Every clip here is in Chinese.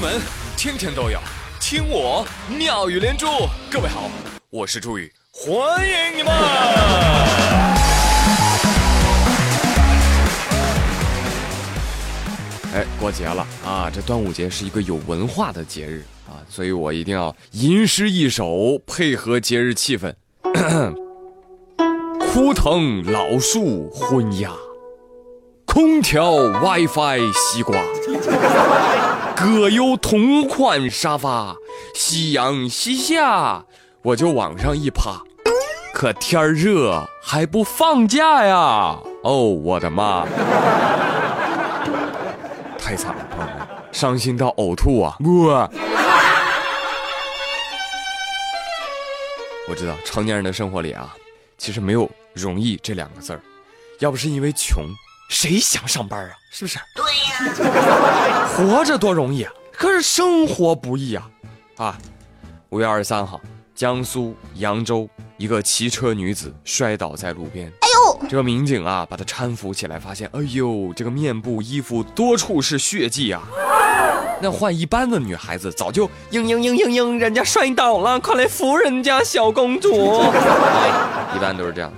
闻天天都有，听我妙语连珠。各位好，我是朱宇，欢迎你们！哎，过节了啊！这端午节是一个有文化的节日啊，所以我一定要吟诗一首，配合节日气氛。枯藤老树昏鸦。空调、WiFi、西瓜，葛优同款沙发。夕阳西下，我就往上一趴。可天热还不放假呀？哦，我的妈！太惨了，朋友们，伤心到呕吐啊！我，我知道成年人的生活里啊，其实没有容易这两个字儿，要不是因为穷。谁想上班啊？是不是？对呀，活着多容易啊！可是生活不易啊！啊，五月二十三号，江苏扬州一个骑车女子摔倒在路边。哎呦！这个民警啊，把她搀扶起来，发现，哎呦，这个面部、衣服多处是血迹啊！那换一般的女孩子，早就嘤嘤嘤嘤嘤，人家摔倒了，快来扶人家小公主。一般都是这样。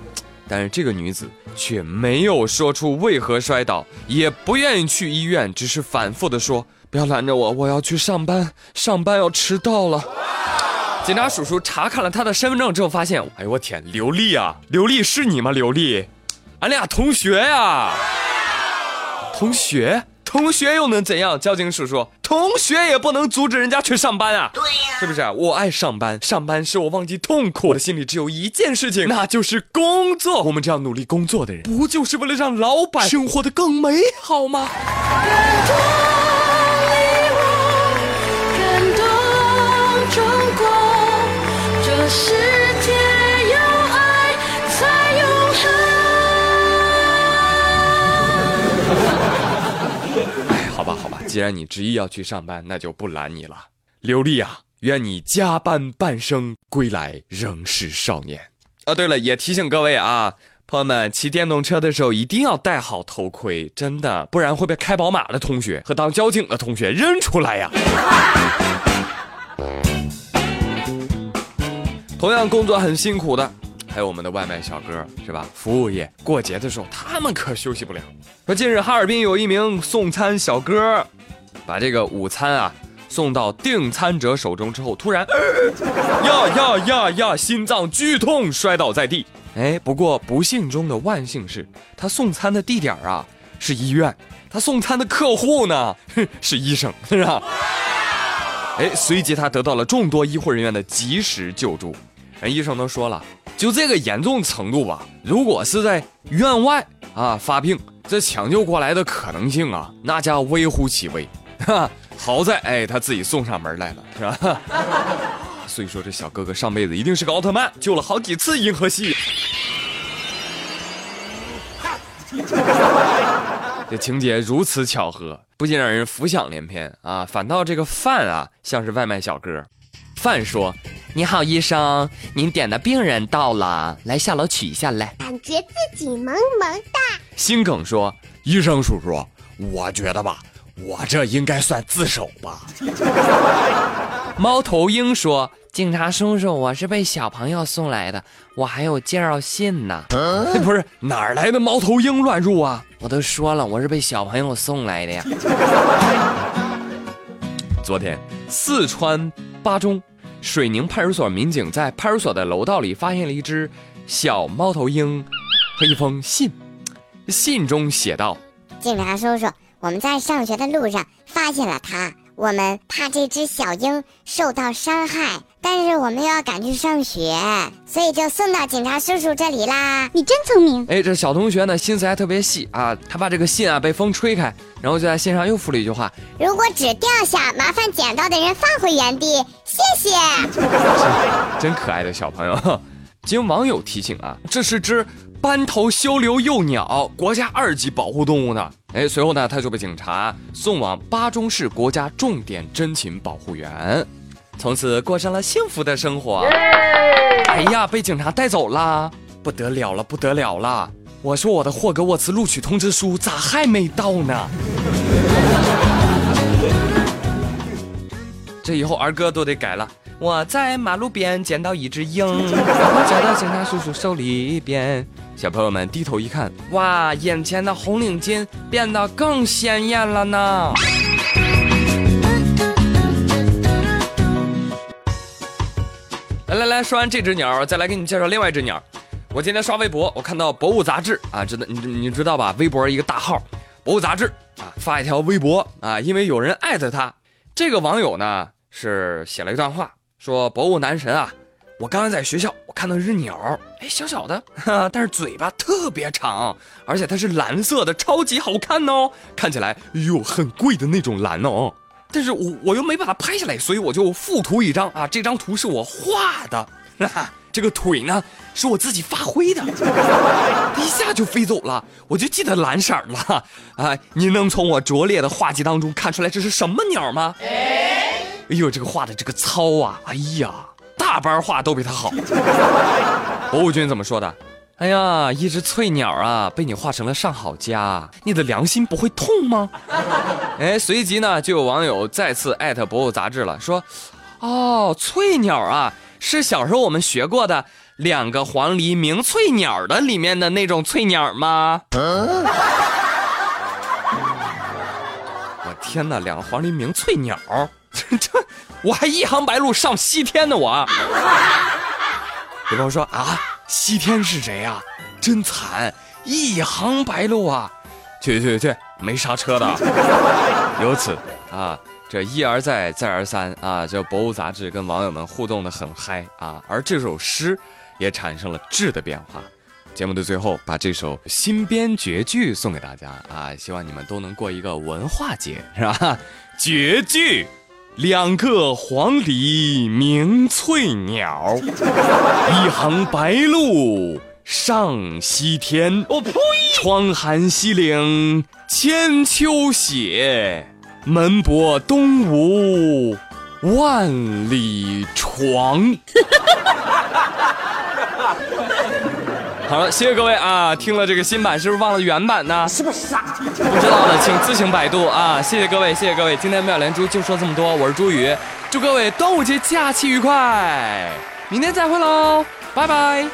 但是这个女子却没有说出为何摔倒，也不愿意去医院，只是反复的说：“不要拦着我，我要去上班，上班要迟到了。”警察叔叔查看了她的身份证之后，发现：“哎呦我天，刘丽啊，刘丽是你吗？刘丽，俺俩同学呀，同学。”同学又能怎样？交警叔叔，同学也不能阻止人家去上班啊！对呀，是不是？我爱上班，上班使我忘记痛苦。我的心里只有一件事情，那就是工作。我们这样努力工作的人，不就是为了让老板生活的更美好吗？既然你执意要去上班，那就不拦你了，刘丽啊，愿你加班半生，归来仍是少年。哦，对了，也提醒各位啊，朋友们，骑电动车的时候一定要戴好头盔，真的，不然会被开宝马的同学和当交警的同学认出来呀。同样工作很辛苦的。还有我们的外卖小哥是吧？服务业过节的时候，他们可休息不了。说近日哈尔滨有一名送餐小哥，把这个午餐啊送到订餐者手中之后，突然呀呀呀呀，心脏剧痛摔倒在地。哎，不过不幸中的万幸是，他送餐的地点啊是医院，他送餐的客户呢 是医生，是吧？哎，随即他得到了众多医护人员的及时救助。人医生都说了。就这个严重程度吧，如果是在院外啊发病，这抢救过来的可能性啊，那叫微乎其微。哈，好在哎，他自己送上门来了，是吧？所以说这小哥哥上辈子一定是个奥特曼，救了好几次银河系。这情节如此巧合，不仅让人浮想联翩啊，反倒这个范啊像是外卖小哥。范说。你好，医生，您点的病人到了，来下楼取一下来。感觉自己萌萌的。心梗说：“医生叔叔，我觉得吧，我这应该算自首吧。”猫头鹰说：“警察叔叔，我是被小朋友送来的，我还有介绍信呢。”不是哪儿来的猫头鹰乱入啊？我都说了，我是被小朋友送来的呀。昨天，四川巴中。水宁派出所民警在派出所的楼道里发现了一只小猫头鹰和一封信，信中写道：“警察叔叔，我们在上学的路上发现了它，我们怕这只小鹰受到伤害。”但是我们又要赶去上学，所以就送到警察叔叔这里啦。你真聪明！哎，这小同学呢，心思还特别细啊。他把这个信啊被风吹开，然后就在信上又附了一句话：如果纸掉下，麻烦捡到的人放回原地，谢谢。真可爱的小朋友。经网友提醒啊，这是只斑头修留幼鸟，国家二级保护动物呢。哎，随后呢，他就被警察送往巴中市国家重点珍禽保护园。从此过上了幸福的生活。哎呀，被警察带走了，不得了了，不得了了！我说我的霍格沃茨录取通知书咋还没到呢？这以后儿歌都得改了。我在马路边捡到一只鹰，我交到警察叔叔手里边。小朋友们低头一看，哇，眼前的红领巾变得更鲜艳了呢。来来来说完这只鸟，再来给你介绍另外一只鸟。我今天刷微博，我看到《博物杂志》啊，知道你你知道吧？微博一个大号，《博物杂志》啊，发一条微博啊，因为有人艾特他，这个网友呢是写了一段话，说博物男神啊，我刚刚在学校，看到一只鸟，哎，小小的，哈，但是嘴巴特别长，而且它是蓝色的，超级好看哦，看起来哟很贵的那种蓝哦。但是我我又没把它拍下来，所以我就附图一张。啊，这张图是我画的，这个腿呢是我自己发挥的，一下就飞走了，我就记得蓝色了。啊！你能从我拙劣的画技当中看出来这是什么鸟吗？哎呦，这个画的这个糙啊，哎呀，大班画都比他好。博物君怎么说的？哎呀，一只翠鸟啊，被你画成了上好佳，你的良心不会痛吗？哎，随即呢，就有网友再次艾特博物杂志了，说，哦，翠鸟啊，是小时候我们学过的两个黄鹂鸣翠鸟的里面的那种翠鸟吗？我天哪，两个黄鹂鸣翠鸟，这这，我还一行白鹭上西天呢，我。有朋友说啊。西天是谁呀？真惨，一行白鹭啊！去去去，没刹车的。由此啊，这一而再，再而三啊，这博物杂志跟网友们互动的很嗨啊，而这首诗也产生了质的变化。节目的最后，把这首新编绝句送给大家啊，希望你们都能过一个文化节，是吧？绝句。两个黄鹂鸣翠鸟，一行白鹭上西天。我呸！窗含西岭千秋雪，门泊东吴万里床。好了，谢谢各位啊！听了这个新版，是不是忘了原版呢？是不是傻？不知道的请自行百度啊！谢谢各位，谢谢各位！今天妙连珠就说这么多，我是朱宇，祝各位端午节假期愉快，明天再会喽，拜拜。